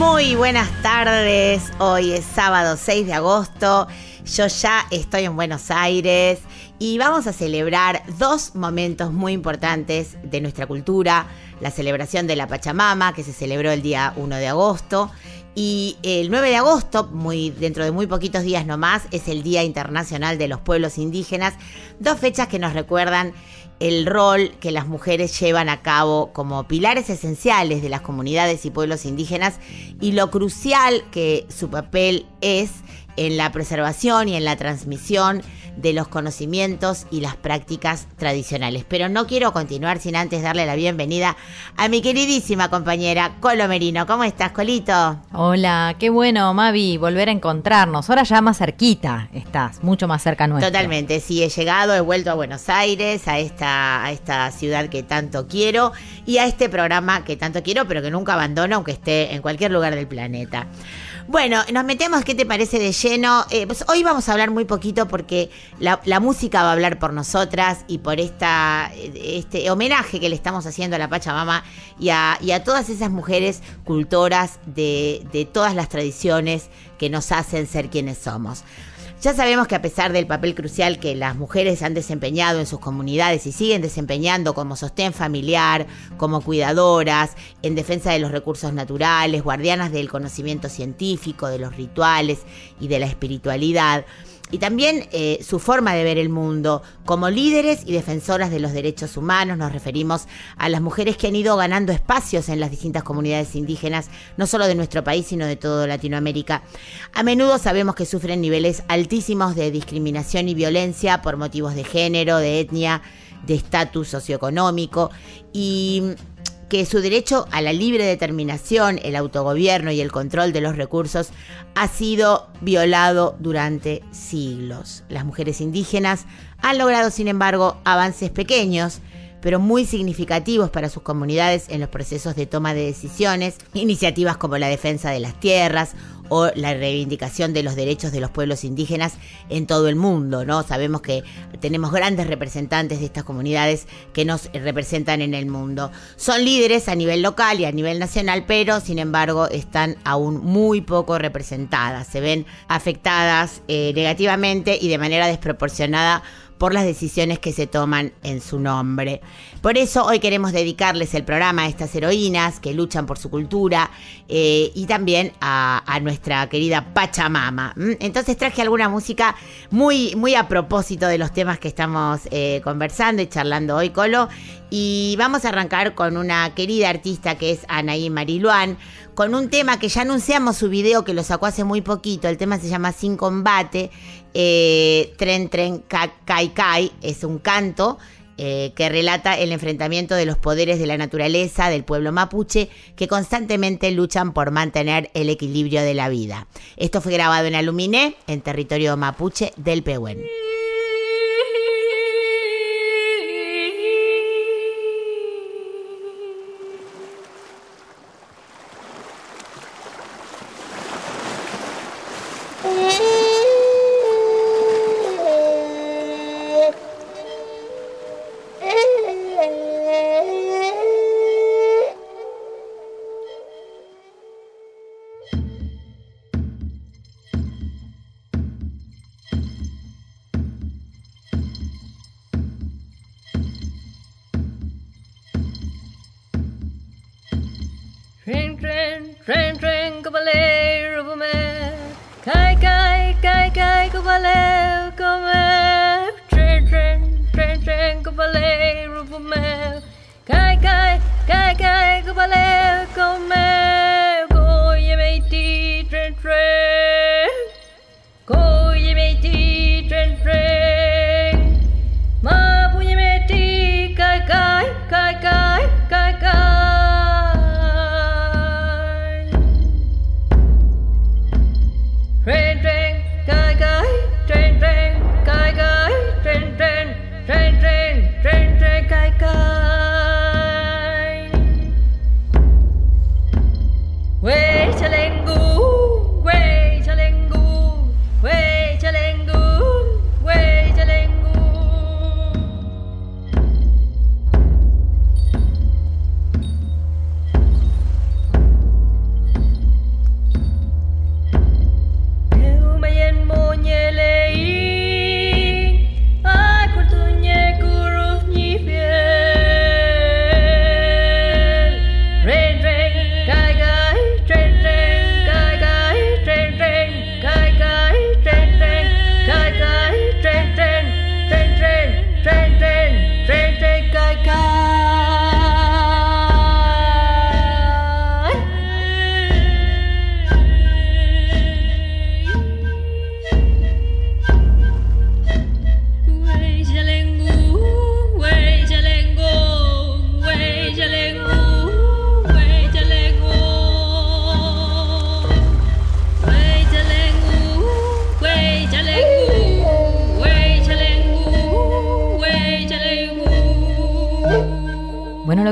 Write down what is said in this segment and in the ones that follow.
Muy buenas tardes, hoy es sábado 6 de agosto, yo ya estoy en Buenos Aires y vamos a celebrar dos momentos muy importantes de nuestra cultura, la celebración de la Pachamama que se celebró el día 1 de agosto. Y el 9 de agosto, muy, dentro de muy poquitos días nomás, es el Día Internacional de los Pueblos Indígenas, dos fechas que nos recuerdan el rol que las mujeres llevan a cabo como pilares esenciales de las comunidades y pueblos indígenas y lo crucial que su papel es en la preservación y en la transmisión de los conocimientos y las prácticas tradicionales. Pero no quiero continuar sin antes darle la bienvenida a mi queridísima compañera Colo Merino. ¿Cómo estás, Colito? Hola, qué bueno, Mavi, volver a encontrarnos. Ahora ya más cerquita estás, mucho más cerca nuestro. Totalmente, sí, he llegado, he vuelto a Buenos Aires, a esta, a esta ciudad que tanto quiero y a este programa que tanto quiero, pero que nunca abandono, aunque esté en cualquier lugar del planeta. Bueno, nos metemos, ¿qué te parece de lleno? Eh, pues hoy vamos a hablar muy poquito porque la, música va a hablar por nosotras y por esta, este homenaje que le estamos haciendo a la Pachamama y a, y a todas esas mujeres cultoras de, de todas las tradiciones que nos hacen ser quienes somos. Ya sabemos que a pesar del papel crucial que las mujeres han desempeñado en sus comunidades y siguen desempeñando como sostén familiar, como cuidadoras, en defensa de los recursos naturales, guardianas del conocimiento científico, de los rituales y de la espiritualidad, y también eh, su forma de ver el mundo. Como líderes y defensoras de los derechos humanos nos referimos a las mujeres que han ido ganando espacios en las distintas comunidades indígenas, no solo de nuestro país, sino de toda Latinoamérica. A menudo sabemos que sufren niveles altísimos de discriminación y violencia por motivos de género, de etnia, de estatus socioeconómico y que su derecho a la libre determinación, el autogobierno y el control de los recursos ha sido violado durante siglos. Las mujeres indígenas han logrado, sin embargo, avances pequeños, pero muy significativos para sus comunidades en los procesos de toma de decisiones, iniciativas como la defensa de las tierras o la reivindicación de los derechos de los pueblos indígenas en todo el mundo, ¿no? Sabemos que tenemos grandes representantes de estas comunidades que nos representan en el mundo. Son líderes a nivel local y a nivel nacional, pero sin embargo están aún muy poco representadas, se ven afectadas eh, negativamente y de manera desproporcionada por las decisiones que se toman en su nombre. Por eso hoy queremos dedicarles el programa a estas heroínas que luchan por su cultura eh, y también a, nuestra querida Pachamama. ¿Mm? Entonces traje alguna música muy, muy a propósito de los temas que estamos eh, conversando y charlando hoy, Colo. Y vamos a arrancar con una querida artista que es Anaí Mariluán, con un tema que ya anunciamos su video que lo sacó hace muy poquito. El tema se llama Sin Combate. Eh, tren, tren, kai, kai, es un canto eh, que relata el enfrentamiento de los poderes de la naturaleza del pueblo mapuche que constantemente luchan por mantener el equilibrio de la vida. Esto fue grabado en Aluminé, en territorio mapuche del Pehuen. Cavaleiro, come. Tren, tren, tren, tren, cavaleiro, come.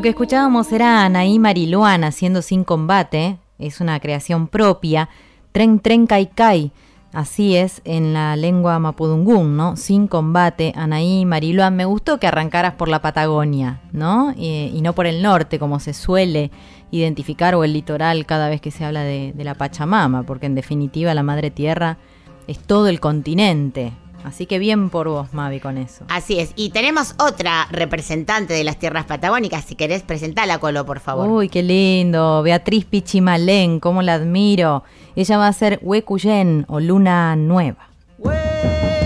Que escuchábamos era Anaí Mariluán haciendo Sin Combate, es una creación propia, Tren Tren Kai Kai, así es en la lengua mapudungún, ¿no? Sin Combate, Anaí Mariluán. Me gustó que arrancaras por la Patagonia, ¿no? Y, no por el norte, como se suele identificar, o el litoral cada vez que se habla de la Pachamama, porque en definitiva la Madre Tierra es todo el continente. Así que bien por vos, Mavi, con eso. Así es. Y tenemos otra representante de las tierras patagónicas. Si querés, presentala, Colo, por favor. Uy, qué lindo. Beatriz Pichimalén, cómo la admiro. Ella va a ser Huecuyen o Luna Nueva. Wekien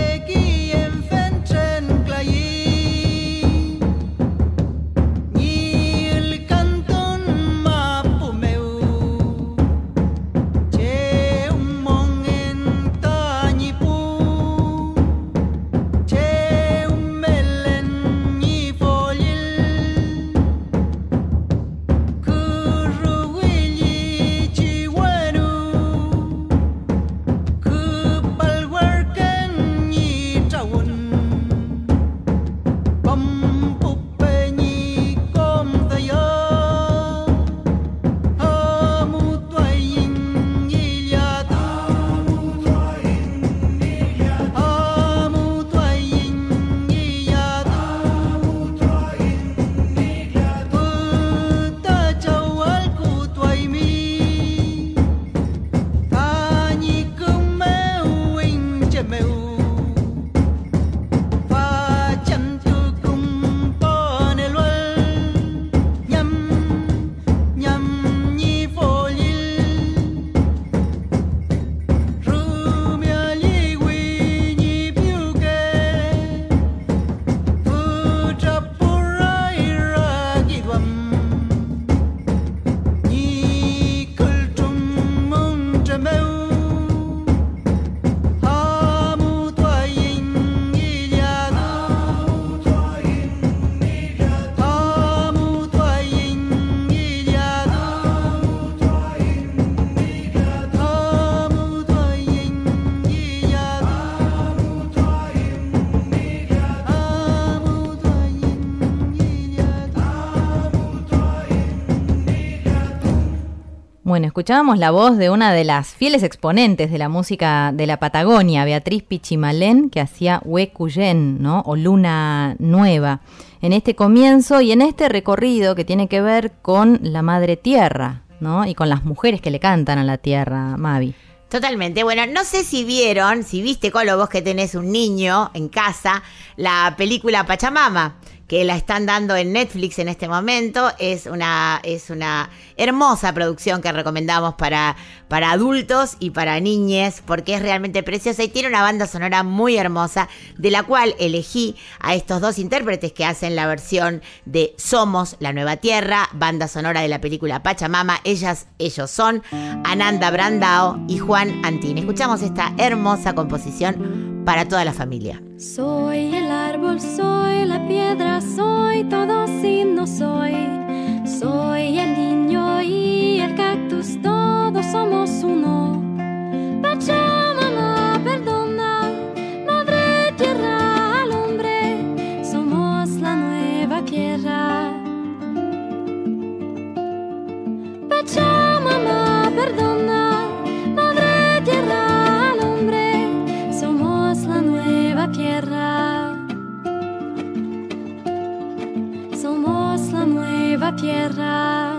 Bueno, escuchábamos la voz de una de las fieles exponentes de la música de la Patagonia, Beatriz Pichimalén, que hacía Huecuyen, ¿no? O Luna Nueva. En este comienzo y en este recorrido que tiene que ver con la Madre Tierra, ¿no? Y con las mujeres que le cantan a la Tierra, Mavi. Totalmente. Bueno, no sé si vieron, si viste, Colo, vos que tenés un niño en casa, la película Pachamama, que la están dando en Netflix en este momento. Es una, es una hermosa producción que recomendamos para, para adultos y para niñes, porque es realmente preciosa y tiene una banda sonora muy hermosa, de la cual elegí a estos dos intérpretes que hacen la versión de Somos la Nueva Tierra, banda sonora de la película Pachamama. Ellas, ellos son Ananda Brandao y Juan Antín. Escuchamos esta hermosa composición para toda la familia. Soy el árbol, soy la piedra, soy todo si no soy. Soy el niño y el cactus, todos somos uno. Pachamama, perdona, madre tierra al hombre, somos la nueva tierra. Pachamama, nueva tierra.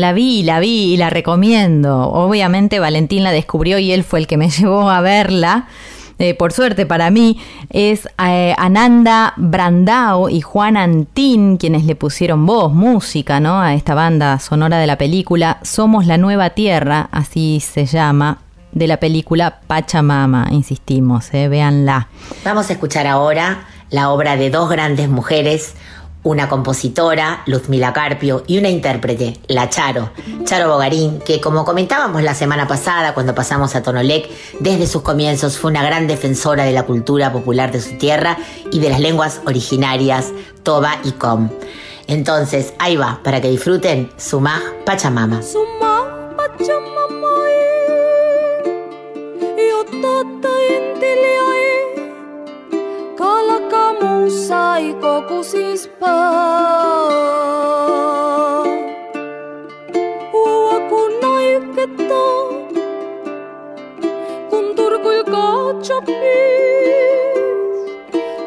La vi, la vi y la recomiendo. Obviamente Valentín la descubrió y él fue el que me llevó a verla. Eh, por suerte para mí, es eh, Ananda Brandao y Juan Antín quienes le pusieron voz, música, ¿no? A esta banda sonora de la película Somos la Nueva Tierra, así se llama, de la película Pachamama, insistimos, eh, véanla. Vamos a escuchar ahora la obra de dos grandes mujeres, una compositora, Luzmila Carpio, y una intérprete, la Charo, Charo Bogarín, que como comentábamos la semana pasada cuando pasamos a Tonolec, desde sus comienzos fue una gran defensora de la cultura popular de su tierra y de las lenguas originarias Toba y Com. Entonces, ahí va, para que disfruten Sumaj Pachamama. Summa Pachamamai, saiko kusispaa. Ua kun naiketta, kun turkui kaatsoppis,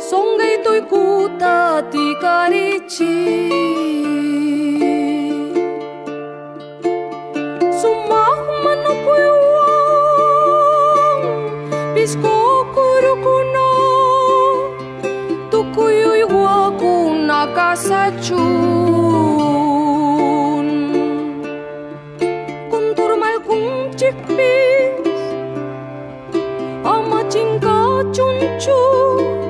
songeitui kuuta tikaritsiin. pasajun kuntur mal kung chikpis ama chingka chunchun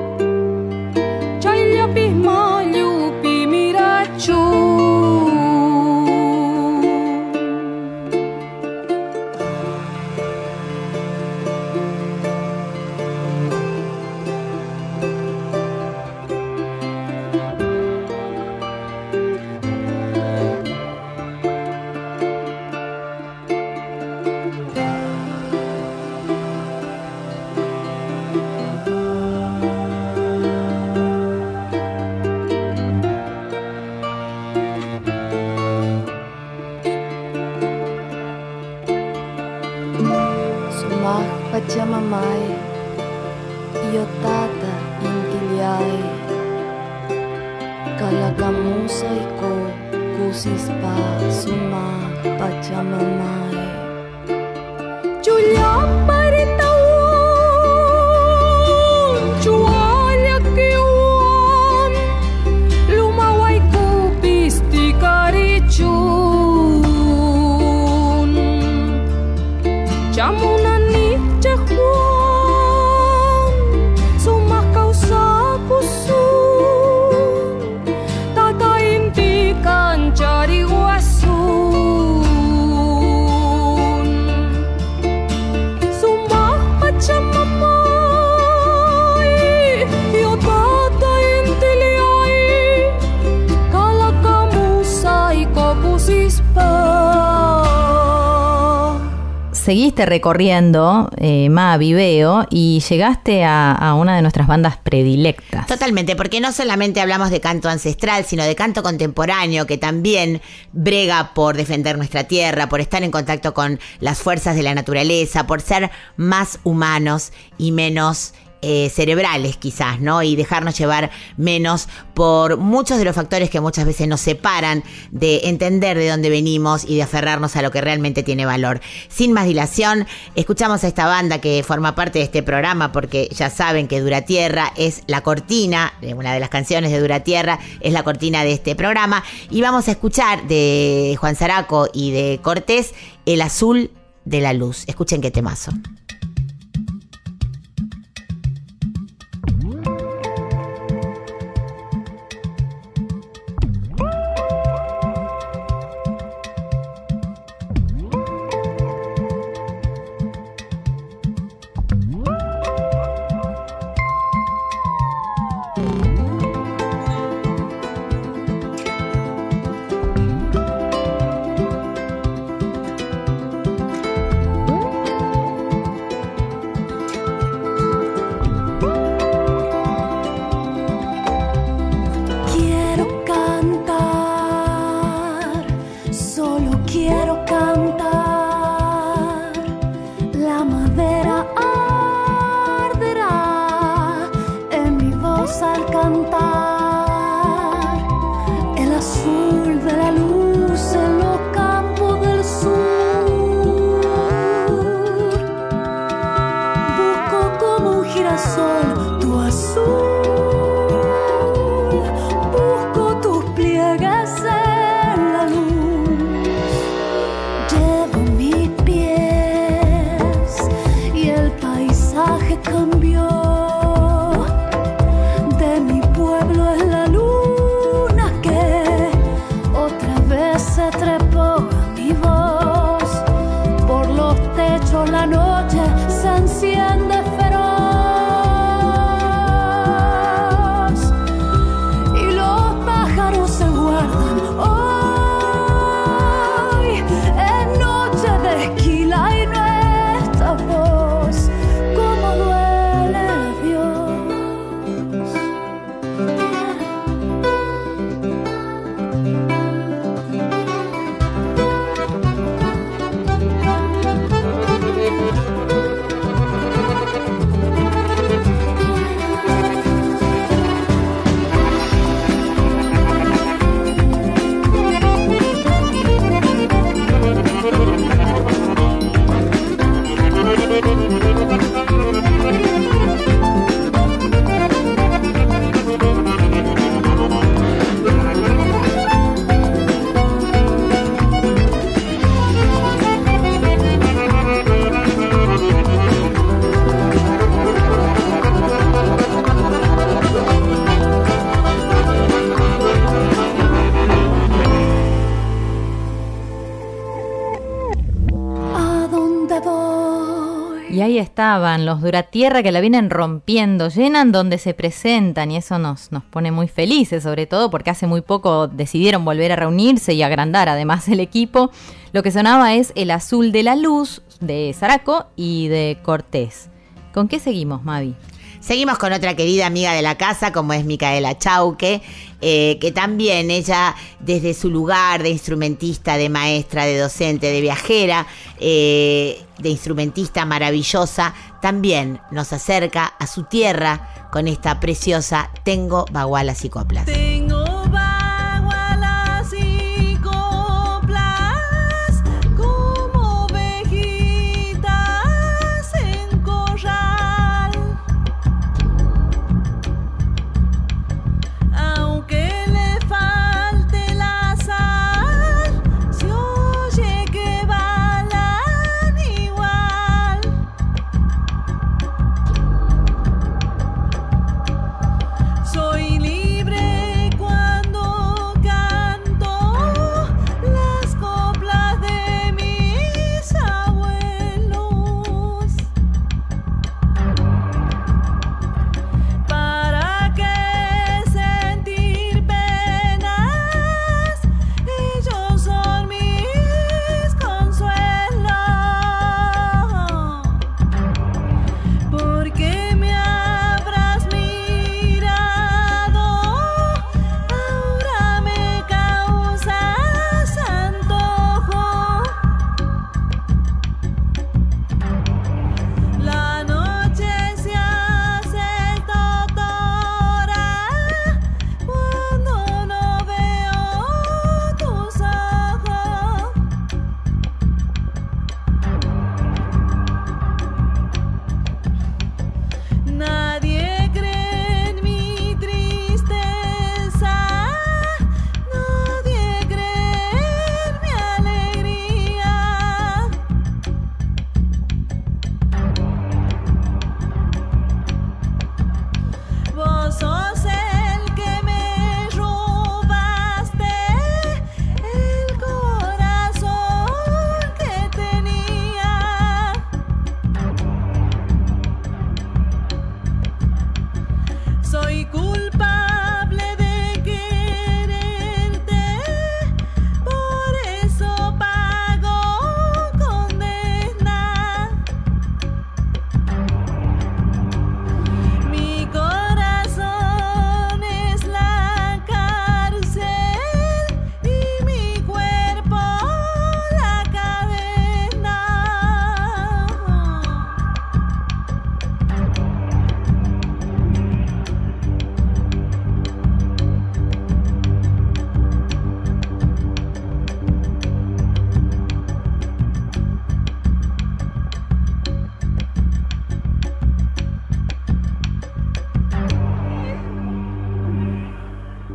Recorriendo eh, Ma Viveo y llegaste a, a una de nuestras bandas predilectas. Totalmente, porque no solamente hablamos de canto ancestral, sino de canto contemporáneo, que también brega por defender nuestra tierra, por estar en contacto con las fuerzas de la naturaleza, por ser más humanos y menos eh, cerebrales quizás, ¿no? Y dejarnos llevar menos por muchos de los factores que muchas veces nos separan de entender de dónde venimos y de aferrarnos a lo que realmente tiene valor. Sin más dilación, escuchamos a esta banda que forma parte de este programa porque ya saben que Dura Tierra es la cortina, eh, una de las canciones de Dura Tierra es la cortina de este programa y vamos a escuchar de Juan Zaraco y de Cortés El Azul de la Luz. Escuchen qué temazo. Estaban los Duratierra que la vienen rompiendo, llenan donde se presentan y eso nos, nos pone muy felices, sobre todo porque hace muy poco decidieron volver a reunirse y agrandar además el equipo. Lo que sonaba es El Azul de la Luz de Zaraco y de Cortés. ¿Con qué seguimos, Mavi? Seguimos con otra querida amiga de la casa, como es Micaela Chauque, eh, que también ella, desde su lugar de instrumentista, de maestra, de docente, de viajera, eh, de instrumentista maravillosa, también nos acerca a su tierra con esta preciosa Tengo Bagualas y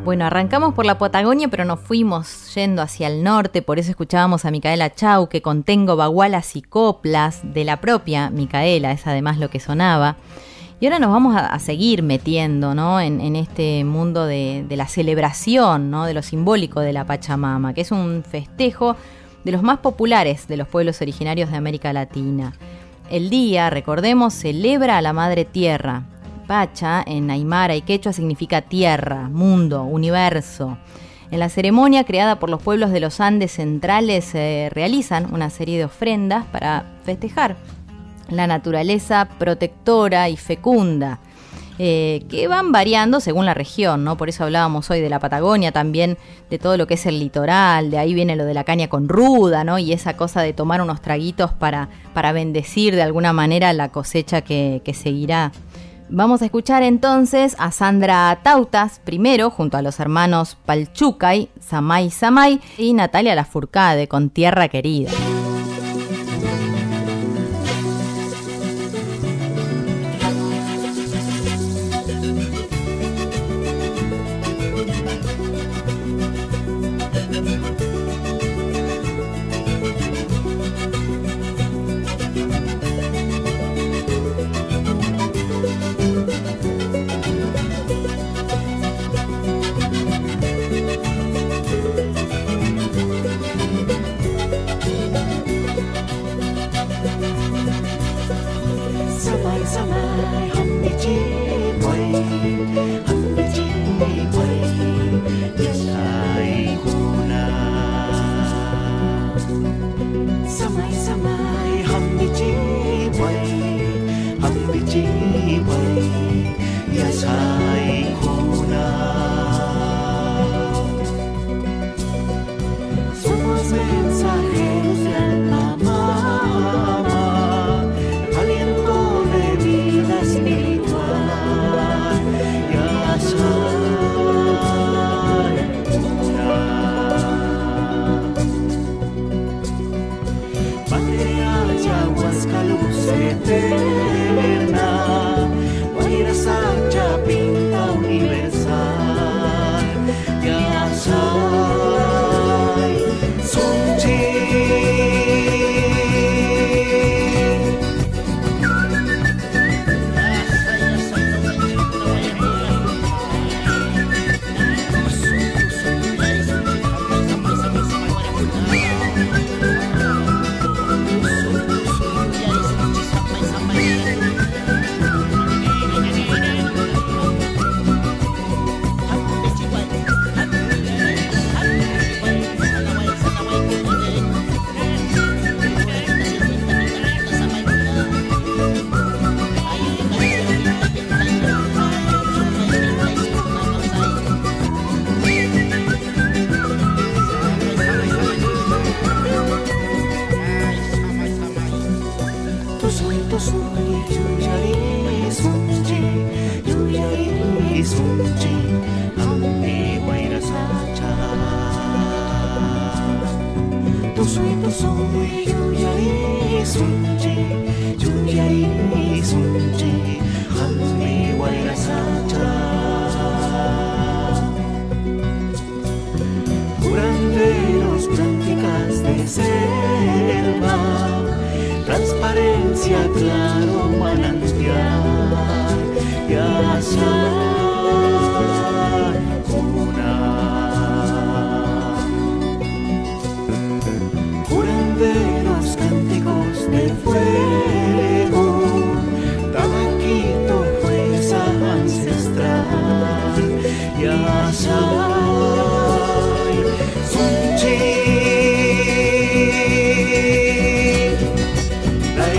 Bueno, arrancamos por la Patagonia, pero nos fuimos yendo hacia el norte, por eso escuchábamos a Micaela Chau, que con Tengo Bagualas y Coplas, de la propia Micaela, es además lo que sonaba. Y ahora nos vamos a, a seguir metiendo ¿no? en, en este mundo de, de la celebración, ¿no? de lo simbólico de la Pachamama, que es un festejo de los más populares de los pueblos originarios de América Latina. El día, recordemos, celebra a la Madre Tierra. Pacha en Aymara y Quechua significa tierra, mundo, universo. En la ceremonia creada por los pueblos de los Andes centrales se realizan una serie de ofrendas para festejar la naturaleza protectora y fecunda, eh, que van variando según la región, ¿no? Por eso hablábamos hoy de la Patagonia, también de todo lo que es el litoral, de ahí viene lo de la caña con ruda, ¿no? Y esa cosa de tomar unos traguitos para, para bendecir de alguna manera la cosecha que, que seguirá. Vamos a escuchar entonces a Sandra Tautas primero, junto a los hermanos Palchucay, Samay Samay y Natalia Lafourcade con Tierra Querida.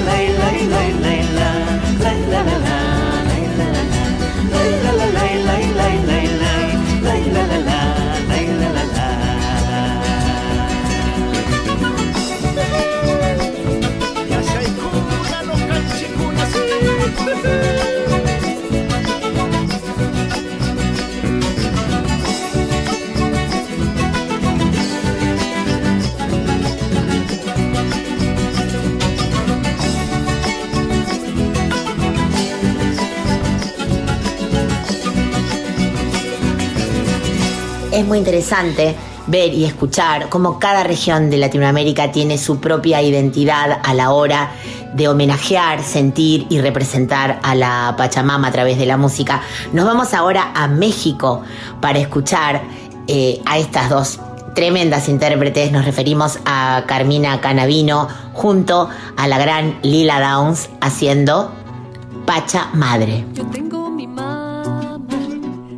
la la la la la es muy interesante ver y escuchar cómo cada región de Latinoamérica tiene su propia identidad a la hora de homenajear, sentir y representar a la Pachamama a través de la música. Nos vamos ahora a México para escuchar eh, a estas dos tremendas intérpretes. Nos referimos a Carmina Canavino junto a la gran Lila Downs haciendo Pacha Madre. Yo tengo mi mamá,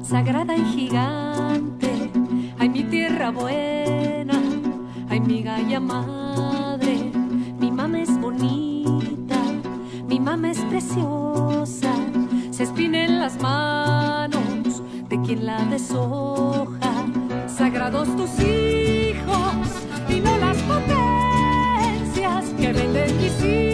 sagrada y gigante. Mi galla madre. Mi mamá es bonita, mi mamá es preciosa. Se espina en las manos de quien la deshoja. Sagrados tus hijos y no las potencias que venden misiles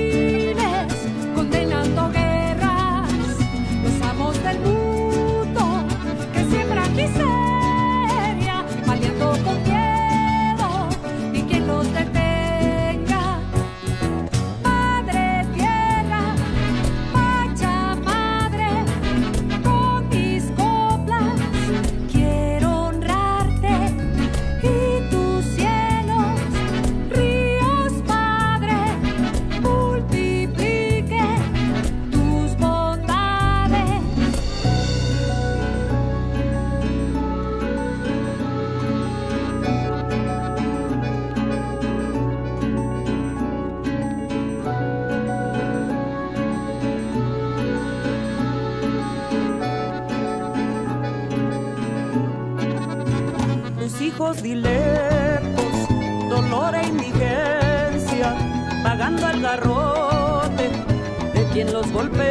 los golpea,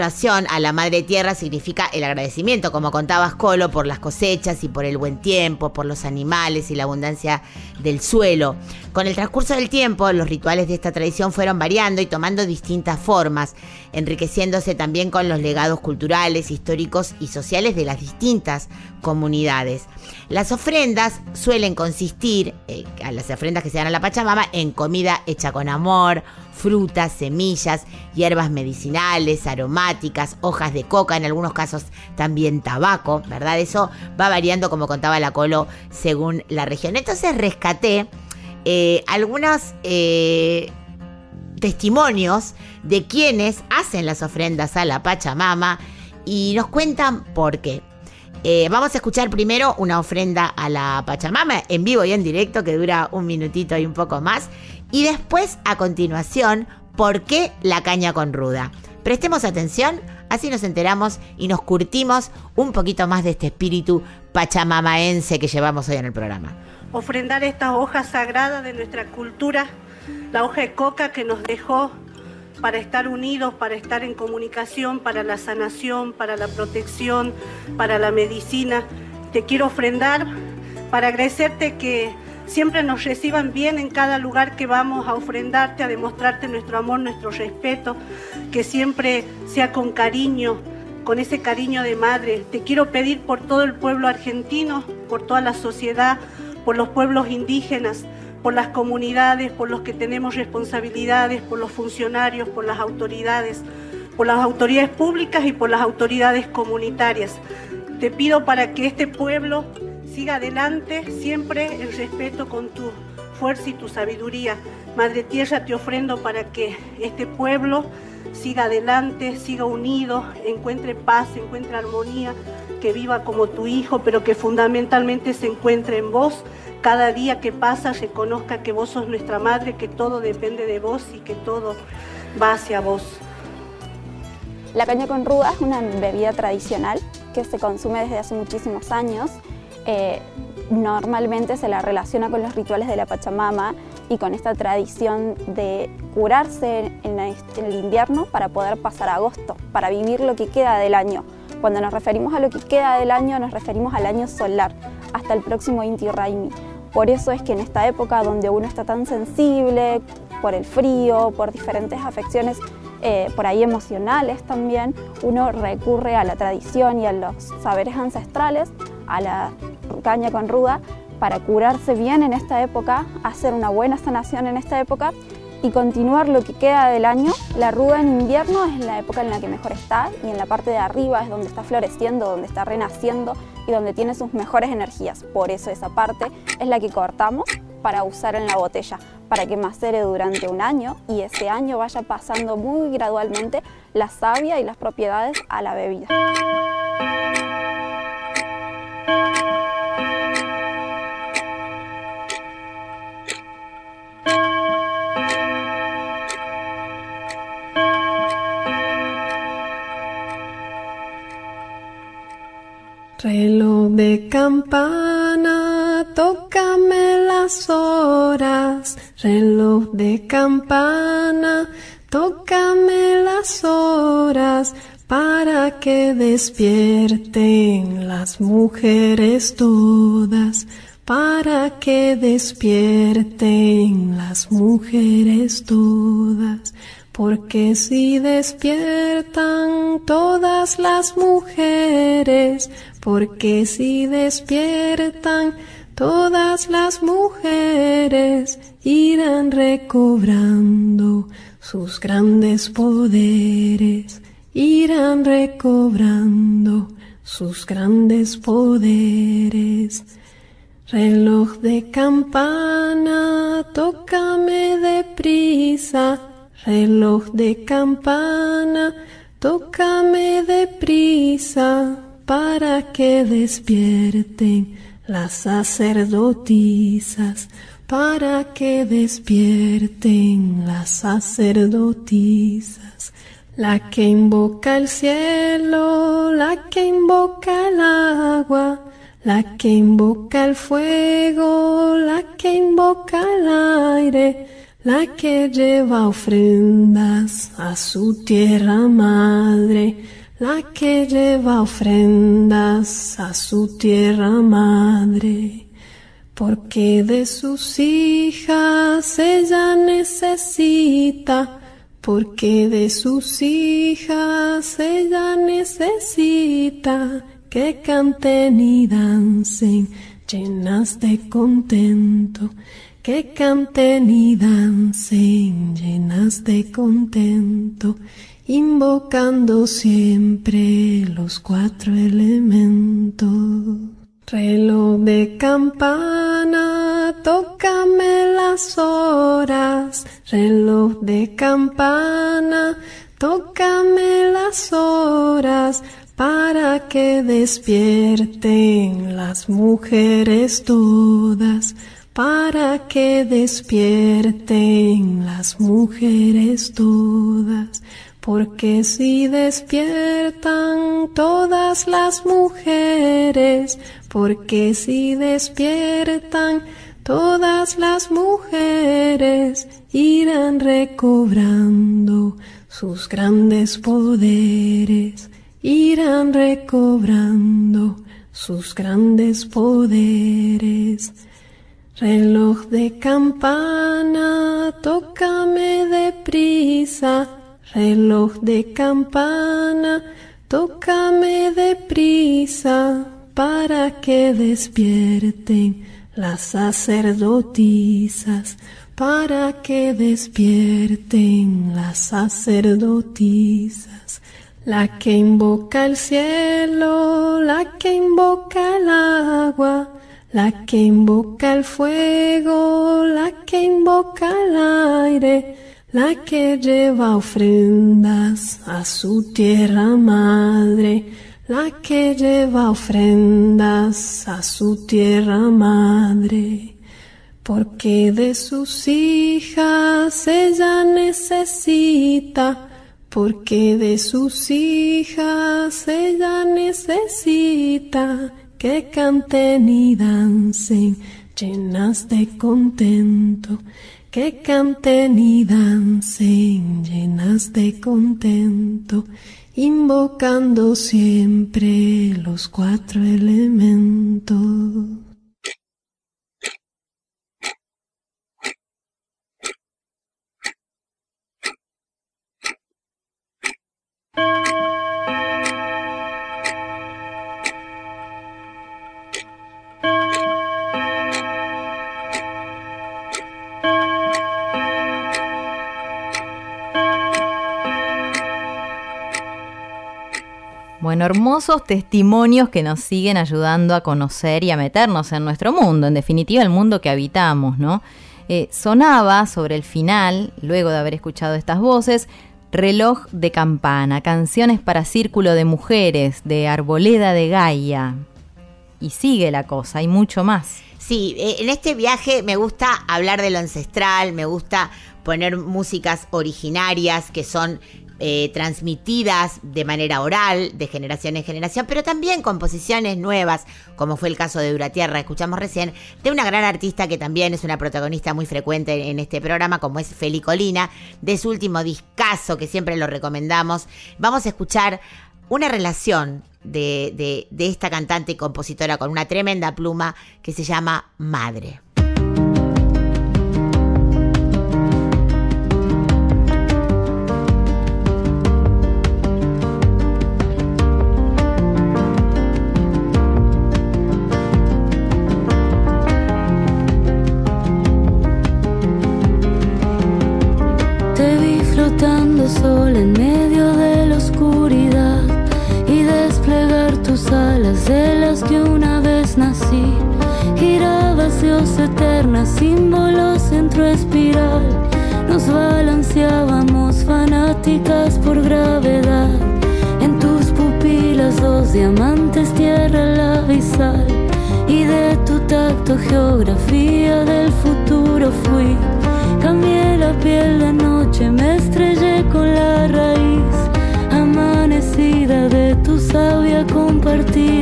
a la Madre Tierra significa el agradecimiento, como contabas Colo, por las cosechas y por el buen tiempo, por los animales y la abundancia del suelo. Con el transcurso del tiempo, los rituales de esta tradición fueron variando y tomando distintas formas, enriqueciéndose también con los legados culturales, históricos y sociales de las distintas comunidades. Las ofrendas suelen consistir, eh, a las ofrendas que se dan a la Pachamama, en comida hecha con amor, frutas, semillas, hierbas medicinales, aromáticas, hojas de coca, en algunos casos también tabaco, ¿verdad? Eso va variando, como contaba la Colo, según la región. Entonces rescaté eh, algunos eh, testimonios de quienes hacen las ofrendas a la Pachamama y nos cuentan por qué. Eh, vamos a escuchar primero una ofrenda a la Pachamama en vivo y en directo que dura un minutito y un poco más. Y después, a continuación, ¿por qué la caña con ruda? Prestemos atención, así nos enteramos y nos curtimos un poquito más de este espíritu pachamamaense que llevamos hoy en el programa. Ofrendar estas hojas sagradas de nuestra cultura, la hoja de coca que nos dejó para estar unidos, para estar en comunicación, para la sanación, para la protección, para la medicina. Te quiero ofrendar para agradecerte que siempre nos reciban bien en cada lugar que vamos a ofrendarte, a demostrarte nuestro amor, nuestro respeto, que siempre sea con cariño, con ese cariño de madre. Te quiero pedir por todo el pueblo argentino, por toda la sociedad, por los pueblos indígenas, por las comunidades, por los que tenemos responsabilidades, por los funcionarios, por las autoridades, por las autoridades públicas y por las autoridades comunitarias. Te pido para que este pueblo siga adelante siempre en respeto con tu fuerza y tu sabiduría. Madre Tierra, te ofrendo para que este pueblo siga adelante, siga unido, encuentre paz, encuentre armonía, que viva como tu hijo, pero que fundamentalmente se encuentre en vos cada día que pasa reconozca que vos sos nuestra madre, que todo depende de vos y que todo va hacia vos. La caña con ruda es una bebida tradicional que se consume desde hace muchísimos años. Eh, normalmente se la relaciona con los rituales de la Pachamama y con esta tradición de curarse en el invierno para poder pasar agosto, para vivir lo que queda del año. Cuando nos referimos a lo que queda del año, nos referimos al año solar, hasta el próximo Inti Raimi. Por eso es que en esta época donde uno está tan sensible por el frío, por diferentes afecciones eh, por ahí emocionales también, uno recurre a la tradición y a los saberes ancestrales, a la caña con ruda, para curarse bien en esta época, hacer una buena sanación en esta época y continuar lo que queda del año. La ruda en invierno es la época en la que mejor está y en la parte de arriba es donde está floreciendo, donde está renaciendo y donde tiene sus mejores energías. Por eso esa parte es la que cortamos para usar en la botella, para que macere durante un año y ese año vaya pasando muy gradualmente la savia y las propiedades a la bebida. Campana, tócame las horas. Reloj de campana, tócame las horas para que despierten las mujeres todas, para que despierten las mujeres todas. Porque si despiertan todas las mujeres, porque si despiertan todas las mujeres, irán recobrando sus grandes poderes, irán recobrando sus grandes poderes. Reloj de campana, tócame deprisa, reloj de campana, tócame deprisa para que despierten las sacerdotisas, para que despierten las sacerdotisas. La que invoca el cielo, la que invoca el agua, la que invoca el fuego, la que invoca el aire, la que lleva ofrendas a su tierra madre, la que lleva ofrendas a su tierra madre. Porque de sus hijas ella necesita, porque de sus hijas ella necesita que canten y dancen llenas de contento, que canten y dancen llenas de contento, invocando siempre los cuatro elementos. Reloj de campana, tócame las horas. Reloj de campana, tócame las horas para que despierten las mujeres todas, para que despierten las mujeres todas. Porque si despiertan todas las mujeres, porque si despiertan todas las mujeres, irán recobrando sus grandes poderes, irán recobrando sus grandes poderes. Reloj de campana, tócame deprisa, reloj de campana, tócame deprisa para que despierten las sacerdotisas, para que despierten las sacerdotisas. La que invoca el cielo, la que invoca el agua, la que invoca el fuego, la que invoca el aire, la que lleva ofrendas a su tierra madre, la que lleva ofrendas a su tierra madre, porque de sus hijas ella necesita, porque de sus hijas ella necesita que canten y dancen llenas de contento, que canten y dancen llenas de contento, invocando siempre los cuatro elementos. Bueno, hermosos testimonios que nos siguen ayudando a conocer y a meternos en nuestro mundo, en definitiva el mundo que habitamos, ¿no? Eh, sonaba sobre el final, luego de haber escuchado estas voces, Reloj de Campana, canciones para Círculo de Mujeres, de Arboleda de Gaia. Y sigue la cosa, hay mucho más. Sí, eh, en este viaje me gusta hablar de lo ancestral, me gusta poner músicas originarias que son eh, transmitidas de manera oral, de generación en generación, pero también composiciones nuevas, como fue el caso de Duratierra, escuchamos recién, de una gran artista que también es una protagonista muy frecuente en este programa, como es Feli Colina, de su último discazo, que siempre lo recomendamos. Vamos a escuchar una relación de, de, de esta cantante y compositora con una tremenda pluma que se llama Madre. Eterna, símbolo centro espiral. Nos balanceábamos fanáticas por gravedad. En tus pupilas dos diamantes, tierra, lava y. Y de tu tacto geografía del futuro fui. Cambié la piel de noche, me estrellé con la raíz amanecida de tu sabia compartida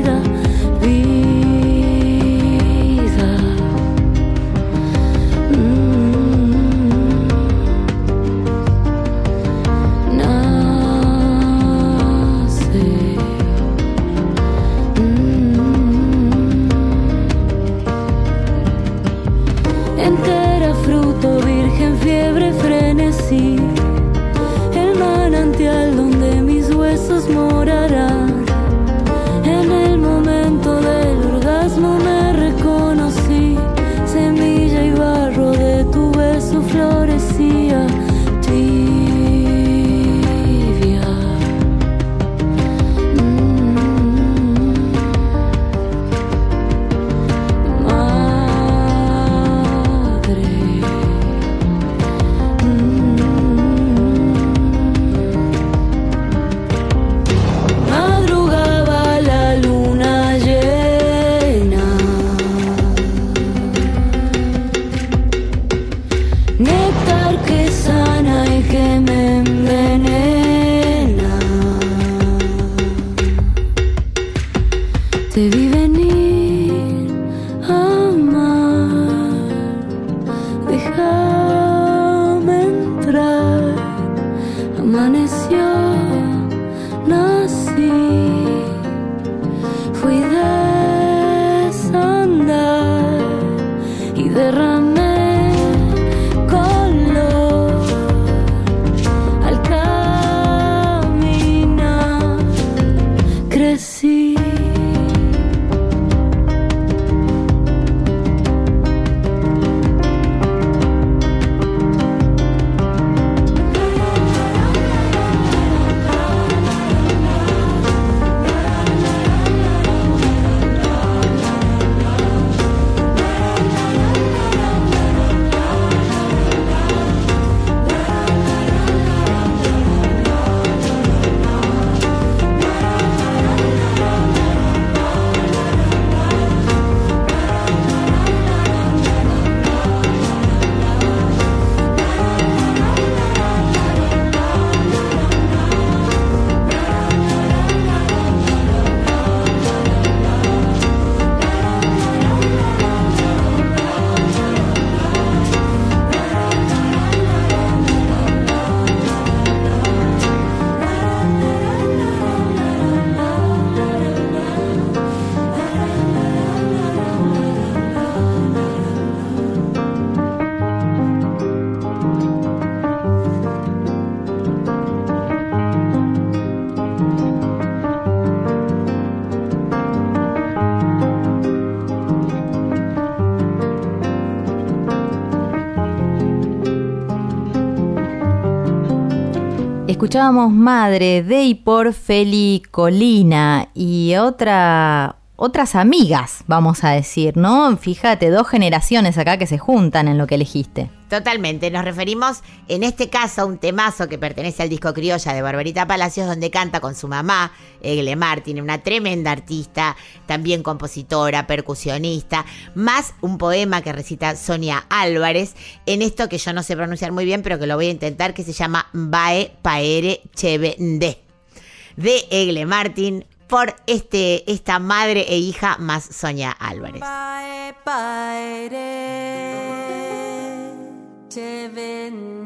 el manantial donde mis huesos morarán. Escuchábamos Madre de y por Feli Colina y otra, otras amigas, vamos a decir, ¿no? Fíjate, dos generaciones acá que se juntan en lo que elegiste. Totalmente, nos referimos en este caso a un temazo que pertenece al disco Criolla de Barbarita Palacios, donde canta con su mamá, Egle Martin, una tremenda artista, también compositora, percusionista, más un poema que recita Sonia Álvarez, en esto que yo no sé pronunciar muy bien, pero que lo voy a intentar, que se llama Bae Paere Chevende, de Egle Martin, por este, esta madre e hija más Sonia Álvarez. te living.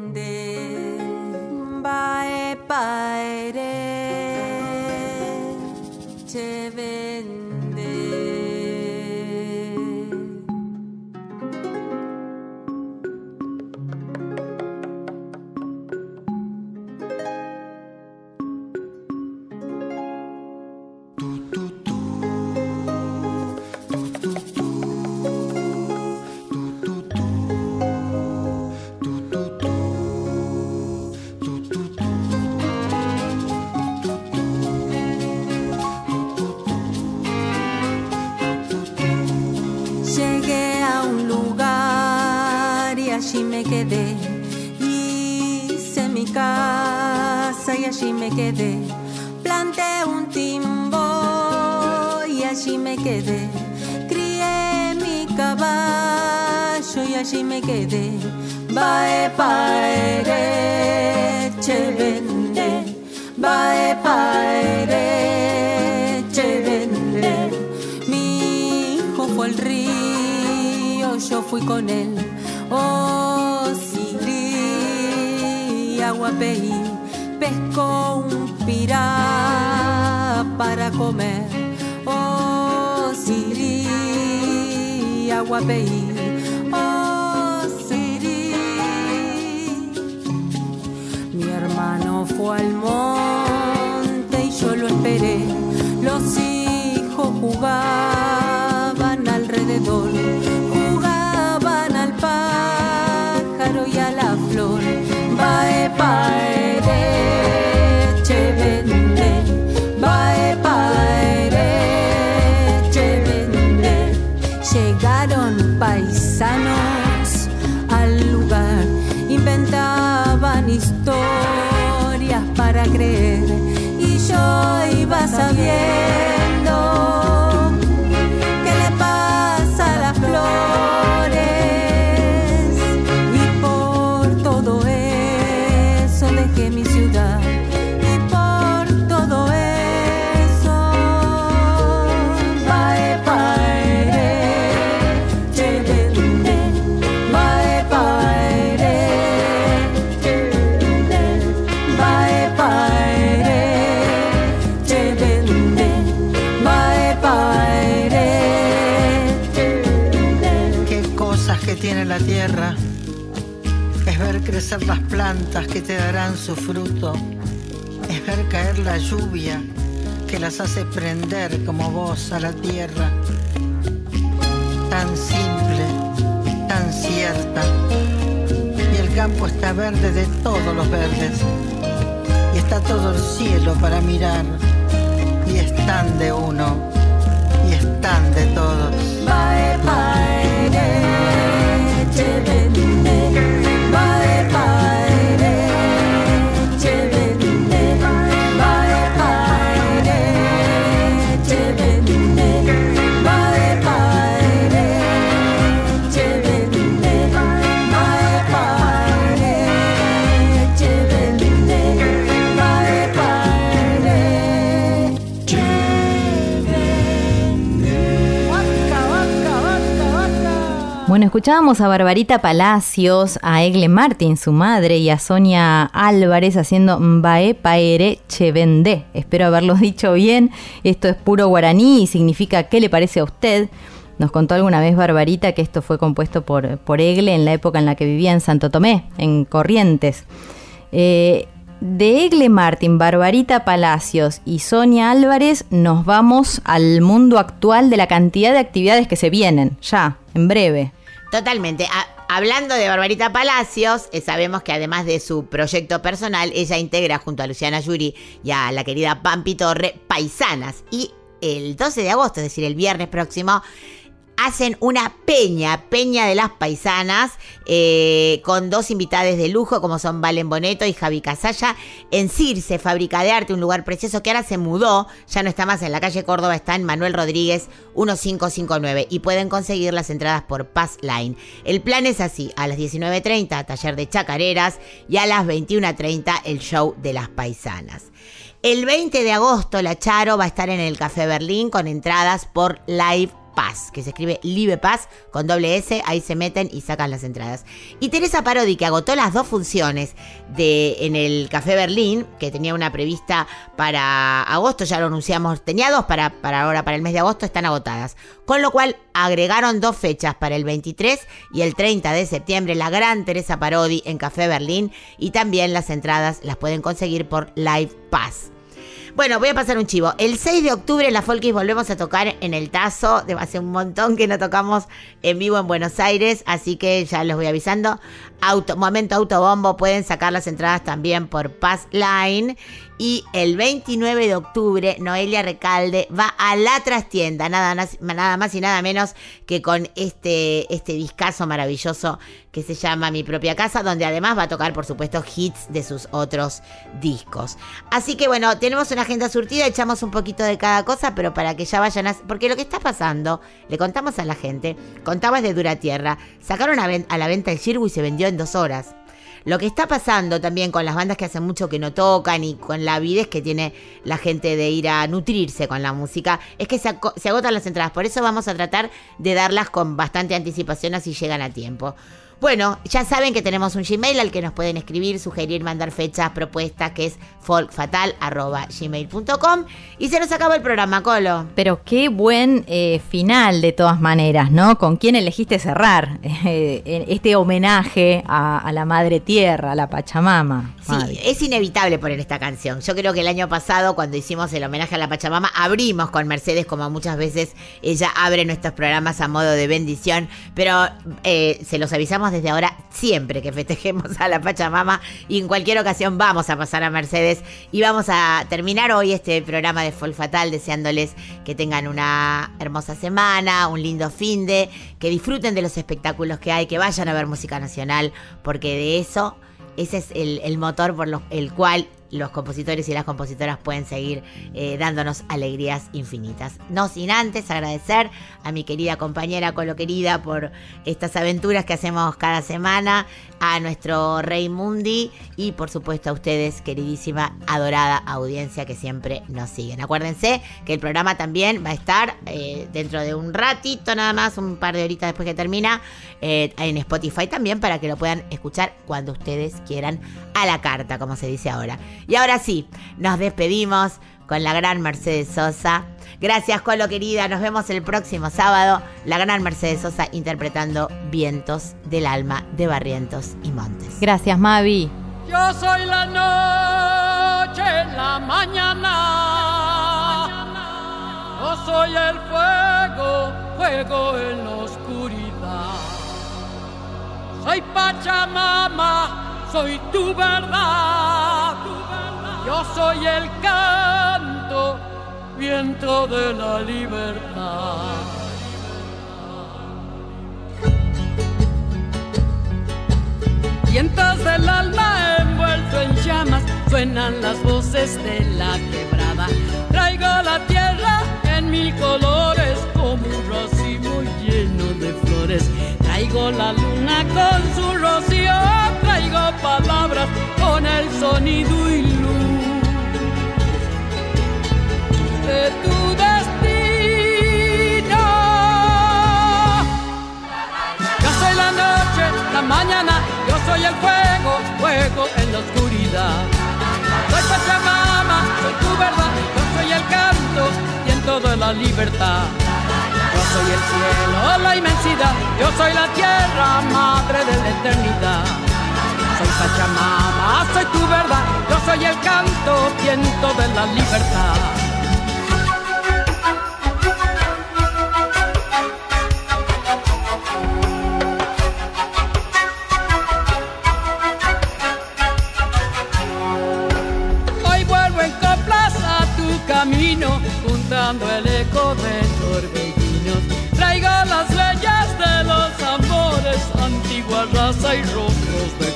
Pirá para comer. Oh, Siri, aguapeí. Oh, Siri. fue al monte y yo lo esperé. Los hijos jugaban alrededor, plantas que te darán su fruto. Es ver caer la lluvia que las hace prender como vos a la tierra. Tan simple, tan cierta. Y el campo está verde de todos los verdes. Y está todo el cielo para mirar. Y es tan de uno. Y es tan de todos. Paere, che Bueno, escuchábamos a Barbarita Palacios, a Egle Martin, su madre, y a Sonia Álvarez haciendo Mbae Paere Chevende. Espero haberlo dicho bien. Esto es puro guaraní y significa ¿qué le parece a usted? Nos contó alguna vez Barbarita que esto fue compuesto por, por Egle en la época en la que vivía en Santo Tomé, en Corrientes. Eh, de Egle Martin, Barbarita Palacios y Sonia Álvarez nos vamos al mundo actual de la cantidad de actividades que se vienen, ya, en breve. Totalmente. Hablando de Barbarita Palacios, eh, sabemos que además de su proyecto personal, ella integra junto a Luciana Yuri y a la querida Pampi Torre Paisanas. Y el 12 de agosto, es decir, el viernes próximo, hacen una peña, peña de las paisanas, eh, con dos invitadas de lujo como son Valen Boneto y Javi Casalla, en Circe, Fábrica de Arte, un lugar precioso que ahora se mudó, ya no está más en la calle Córdoba, está en Manuel Rodríguez 1559 y pueden conseguir las entradas por Pass Line. El plan es así, a las 19.30 taller de chacareras y a las 21.30 el show de las paisanas. El 20 de agosto la Charo va a estar en el Café Berlín con entradas por Live Pass, que se escribe Live Pass con doble S, ahí se meten y sacan las entradas. Y Teresa Parodi, que agotó las dos funciones de, en el Café Berlín, que tenía una prevista para agosto, ya lo anunciamos, tenía dos para, para ahora, para el mes de agosto, están agotadas. Con lo cual agregaron dos fechas para el 23 y el 30 de septiembre, la gran Teresa Parodi en Café Berlín, y también las entradas las pueden conseguir por Live Pass. Bueno, voy a pasar un chivo. El 6 de octubre en la Folkis volvemos a tocar en el Tazo. Hace un montón que no tocamos en vivo en Buenos Aires, así que ya los voy avisando. Auto, momento autobombo, pueden sacar las entradas también por Pass Line. Y el 29 de octubre, Noelia Recalde va a la trastienda, nada más y nada menos que con este, este discazo maravilloso que se llama Mi propia casa, donde además va a tocar, por supuesto, hits de sus otros discos. Así que bueno, tenemos una agenda surtida, echamos un poquito de cada cosa, pero para que ya vayan a... Porque lo que está pasando, le contamos a la gente, contabas de Dura Tierra, sacaron a, la venta el Shirgu y se vendió en dos horas. Lo que está pasando también con las bandas que hace mucho que no tocan y con la avidez que tiene la gente de ir a nutrirse con la música es que se, se agotan las entradas. Por eso vamos a tratar de darlas con bastante anticipación así llegan a tiempo. Bueno, ya saben que tenemos un Gmail al que nos pueden escribir, sugerir, mandar fechas, propuestas, que es folkfatal.gmail.com. Y se nos acabó el programa, Colo. Pero qué buen eh, final de todas maneras, ¿no? ¿Con quién elegiste cerrar eh, este homenaje a, a la Madre Tierra, a la Pachamama? Sí, es inevitable poner esta canción. Yo creo que el año pasado, cuando hicimos el homenaje a la Pachamama, abrimos con Mercedes, como muchas veces ella abre nuestros programas a modo de bendición. Pero eh, se los avisamos desde ahora, siempre que festejemos a la Pachamama y en cualquier ocasión vamos a pasar a Mercedes y vamos a terminar hoy este programa de Fol Fatal deseándoles que tengan una hermosa semana, un lindo fin de, que disfruten de los espectáculos que hay, que vayan a ver música nacional, porque de eso ese es el, el motor por lo- el cual los compositores y las compositoras pueden seguir eh, dándonos alegrías infinitas. No sin antes agradecer a mi querida compañera Colo Querida por estas aventuras que hacemos cada semana, a nuestro Rey Mundi y por supuesto a ustedes, queridísima, adorada audiencia que siempre nos siguen. Acuérdense que el programa también va a estar eh, dentro de un ratito nada más, un par de horitas después que termina, eh, en Spotify también para que lo puedan escuchar cuando ustedes quieran a la carta, como se dice ahora. Y ahora sí, nos despedimos con la gran Mercedes Sosa. Gracias, Colo querida. Nos vemos el próximo sábado. La gran Mercedes Sosa interpretando Vientos del alma de Barrientos y Montes. Gracias, Mavi. Yo soy la noche, la mañana. Yo soy el fuego, fuego en la oscuridad. Soy Pachamama, soy tu verdad. Yo soy el canto, viento de la libertad. Vientos del alma envuelto en llamas, suenan las voces de la quebrada. Traigo la tierra en mil colores como un racimo lleno de flores. Traigo la luna con su rocío, traigo palabras con el sonido y luz de tu destino. Yo soy la noche, la mañana, yo soy el fuego, fuego en la oscuridad. Soy Pachamama, soy tu verdad, yo soy el canto, viento de la libertad. Yo soy el cielo, la inmensidad, yo soy la tierra, madre de la eternidad. Soy Pachamama, soy tu verdad, yo soy el canto, viento de la libertad. Hoy vuelvo en coplas a tu camino, juntando el eco de torbellinos. Traigo las leyes de los amores, antigua raza y rostros de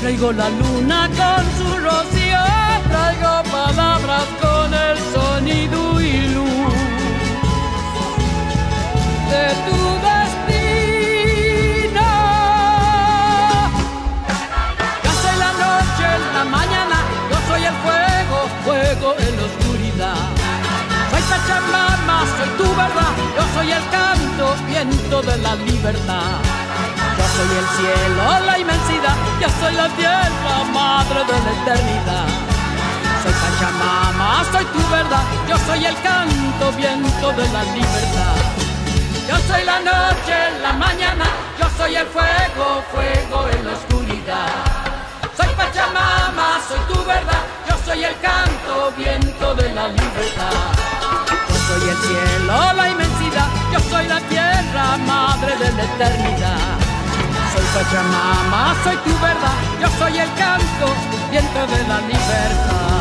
Traigo la luna con su rocío, traigo palabras con el sonido y luz de tu destino. Yo soy la noche, la mañana, yo soy el fuego, fuego en la oscuridad. Soy Pachamama, soy tu verdad, yo soy el canto, viento de la libertad. Yo soy el cielo, la inmensidad, yo soy la tierra, madre de la eternidad. Soy Pachamama, soy tu verdad, yo soy el canto, viento de la libertad. Yo soy la noche, la mañana, yo soy el fuego, fuego en la oscuridad. Soy Pachamama, soy tu verdad, yo soy el canto, viento de la libertad. Yo soy el cielo, la inmensidad, yo soy la tierra, madre de la eternidad. Soy Pachamama, soy tu verdad, yo soy el canto, viento de la libertad.